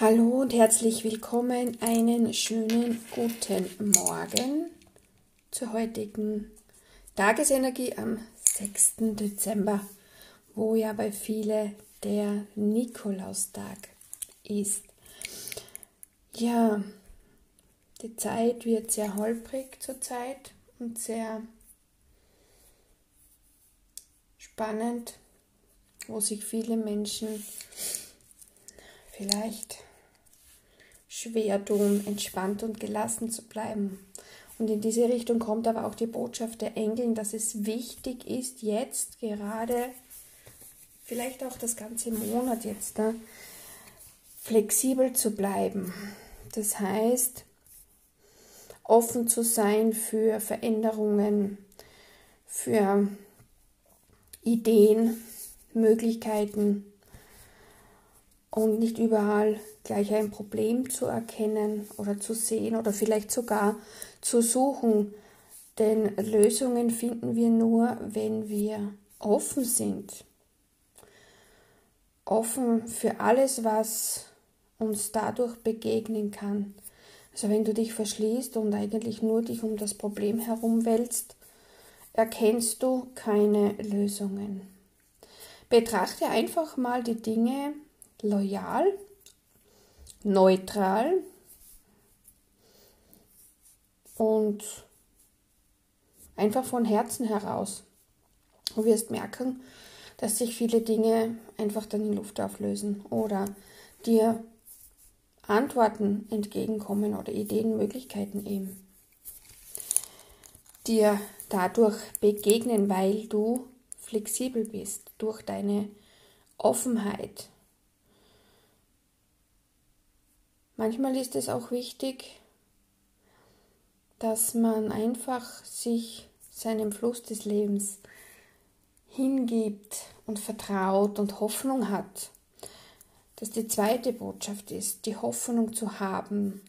Hallo und herzlich willkommen. Einen schönen guten Morgen zur heutigen Tagesenergie am 6. Dezember, wo ja bei viele der Nikolaustag ist. Ja, die Zeit wird sehr holprig zurzeit und sehr spannend, wo sich viele Menschen vielleicht schwer tun, entspannt und gelassen zu bleiben. Und in diese Richtung kommt aber auch die Botschaft der Engel, dass es wichtig ist, jetzt gerade, vielleicht auch das ganze Monat jetzt da, flexibel zu bleiben. Das heißt, offen zu sein für Veränderungen, für Ideen, Möglichkeiten, und nicht überall gleich ein Problem zu erkennen oder zu sehen oder vielleicht sogar zu suchen. Denn Lösungen finden wir nur, wenn wir offen sind. Offen für alles, was uns dadurch begegnen kann. Also wenn du dich verschließt und eigentlich nur dich um das Problem herumwälzt, erkennst du keine Lösungen. Betrachte einfach mal die Dinge loyal, neutral und einfach von Herzen heraus. Du wirst merken, dass sich viele Dinge einfach dann in Luft auflösen oder dir Antworten entgegenkommen oder Ideen, Möglichkeiten eben dir dadurch begegnen, weil du flexibel bist durch deine Offenheit, Manchmal ist es auch wichtig, dass man einfach sich seinem Fluss des Lebens hingibt und vertraut und Hoffnung hat. Dass die zweite Botschaft ist, die Hoffnung zu haben,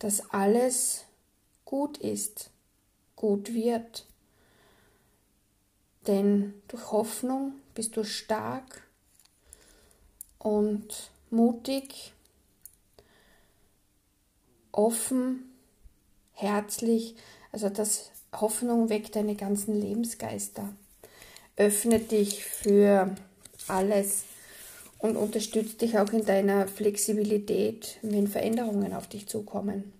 dass alles gut ist, gut wird. Denn durch Hoffnung bist du stark und mutig offen, herzlich, also das Hoffnung weckt deine ganzen Lebensgeister, öffnet dich für alles und unterstützt dich auch in deiner Flexibilität, wenn Veränderungen auf dich zukommen.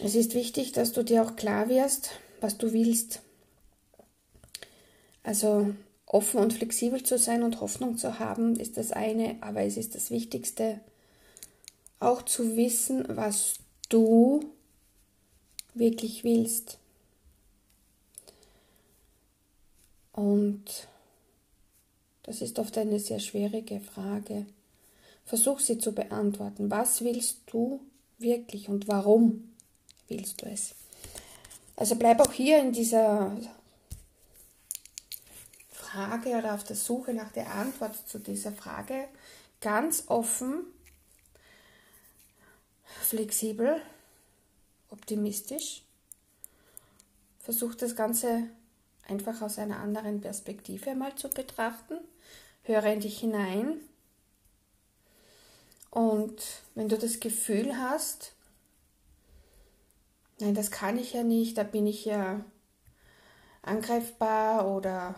Es ist wichtig, dass du dir auch klar wirst, was du willst. Also offen und flexibel zu sein und Hoffnung zu haben, ist das eine, aber es ist das Wichtigste, auch zu wissen, was du wirklich willst. Und das ist oft eine sehr schwierige Frage. Versuch sie zu beantworten. Was willst du wirklich und warum willst du es? Also bleib auch hier in dieser Frage oder auf der Suche nach der Antwort zu dieser Frage ganz offen flexibel, optimistisch. Versuch das Ganze einfach aus einer anderen Perspektive mal zu betrachten. Höre in dich hinein. Und wenn du das Gefühl hast, nein, das kann ich ja nicht, da bin ich ja angreifbar oder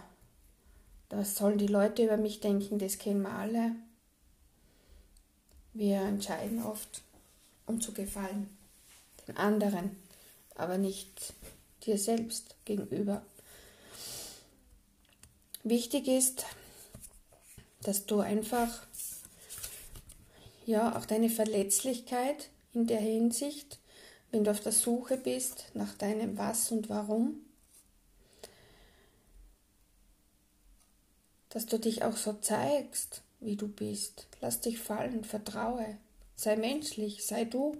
was sollen die Leute über mich denken, das kennen wir alle. Wir entscheiden oft um zu gefallen, den anderen, aber nicht dir selbst gegenüber. Wichtig ist, dass du einfach ja auch deine Verletzlichkeit in der Hinsicht, wenn du auf der Suche bist nach deinem Was und Warum, dass du dich auch so zeigst, wie du bist. Lass dich fallen, vertraue. Sei menschlich, sei du.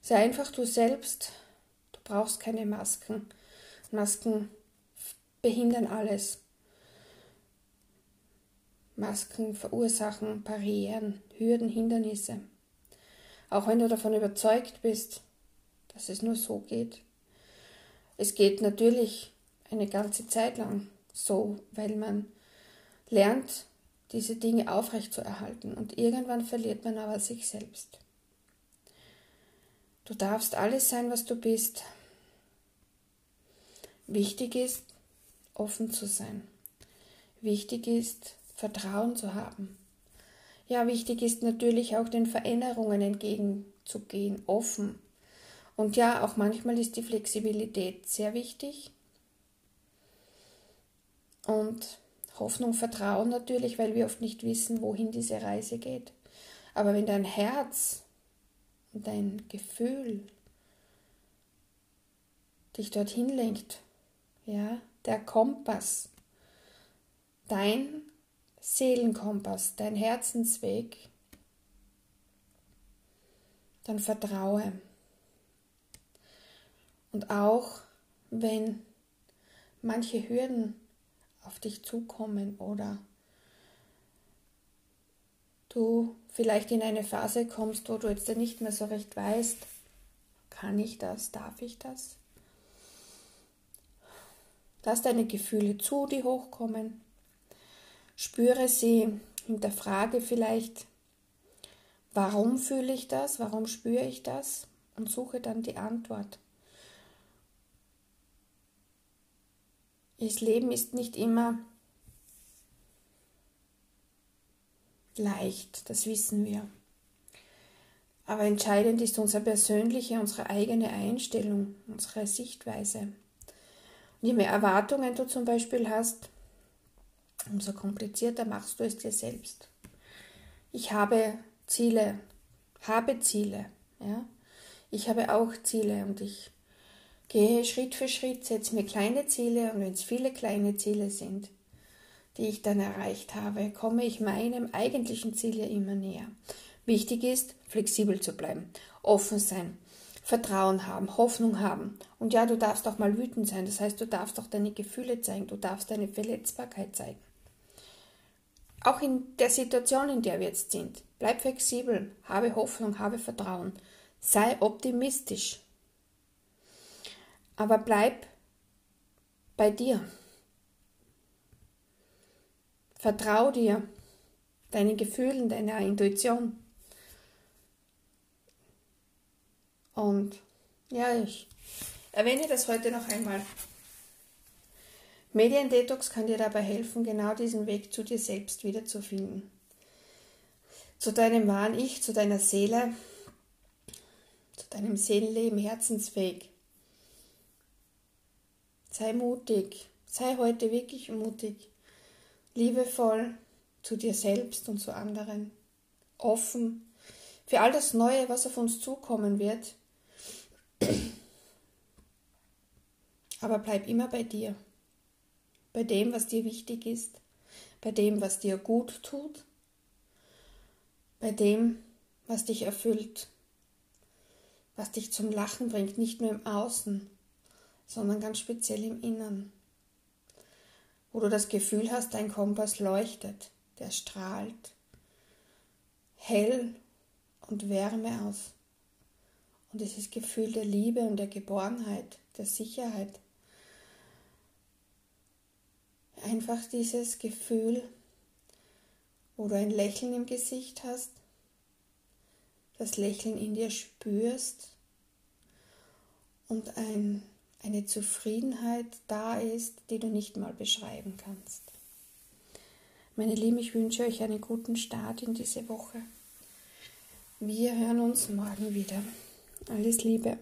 Sei einfach du selbst. Du brauchst keine Masken. Masken behindern alles. Masken verursachen Barrieren, Hürden, Hindernisse. Auch wenn du davon überzeugt bist, dass es nur so geht. Es geht natürlich eine ganze Zeit lang so, weil man lernt, diese Dinge aufrechtzuerhalten. Und irgendwann verliert man aber sich selbst. Du darfst alles sein, was du bist. Wichtig ist, offen zu sein. Wichtig ist, Vertrauen zu haben. Ja, wichtig ist natürlich auch den Veränderungen entgegenzugehen, offen. Und ja, auch manchmal ist die Flexibilität sehr wichtig. Und Hoffnung, Vertrauen natürlich, weil wir oft nicht wissen, wohin diese Reise geht. Aber wenn dein Herz und dein Gefühl dich dorthin lenkt, ja, der Kompass, dein Seelenkompass, dein Herzensweg, dann vertraue. Und auch wenn manche Hürden auf dich zukommen oder du vielleicht in eine Phase kommst, wo du jetzt nicht mehr so recht weißt, kann ich das, darf ich das? Lass deine Gefühle zu, die hochkommen. Spüre sie, hinterfrage vielleicht, warum fühle ich das, warum spüre ich das und suche dann die Antwort. Das Leben ist nicht immer leicht, das wissen wir. Aber entscheidend ist unsere persönliche, unsere eigene Einstellung, unsere Sichtweise. Und je mehr Erwartungen du zum Beispiel hast, umso komplizierter machst du es dir selbst. Ich habe Ziele, habe Ziele, ja. Ich habe auch Ziele und ich gehe Schritt für Schritt, setze mir kleine Ziele und wenn es viele kleine Ziele sind, die ich dann erreicht habe, komme ich meinem eigentlichen Ziel ja immer näher. Wichtig ist, flexibel zu bleiben, offen sein, Vertrauen haben, Hoffnung haben. Und ja, du darfst auch mal wütend sein. Das heißt, du darfst auch deine Gefühle zeigen, du darfst deine Verletzbarkeit zeigen. Auch in der Situation, in der wir jetzt sind. Bleib flexibel, habe Hoffnung, habe Vertrauen. Sei optimistisch. Aber bleib bei dir. Vertrau dir, deinen Gefühlen, deiner Intuition. Und ja, ich erwähne das heute noch einmal. Mediendetox kann dir dabei helfen, genau diesen Weg zu dir selbst wiederzufinden. Zu deinem wahren Ich, zu deiner Seele, zu deinem Seelenleben, Herzensweg. Sei mutig, sei heute wirklich mutig. Liebevoll zu dir selbst und zu anderen, offen für all das Neue, was auf uns zukommen wird. Aber bleib immer bei dir, bei dem, was dir wichtig ist, bei dem, was dir gut tut, bei dem, was dich erfüllt, was dich zum Lachen bringt, nicht nur im Außen, sondern ganz speziell im Innern wo du das Gefühl hast, dein Kompass leuchtet, der strahlt hell und Wärme aus. Und dieses Gefühl der Liebe und der Geborgenheit, der Sicherheit. Einfach dieses Gefühl, wo du ein Lächeln im Gesicht hast, das Lächeln in dir spürst und ein eine Zufriedenheit da ist, die du nicht mal beschreiben kannst. Meine Lieben, ich wünsche euch einen guten Start in diese Woche. Wir hören uns morgen wieder. Alles Liebe.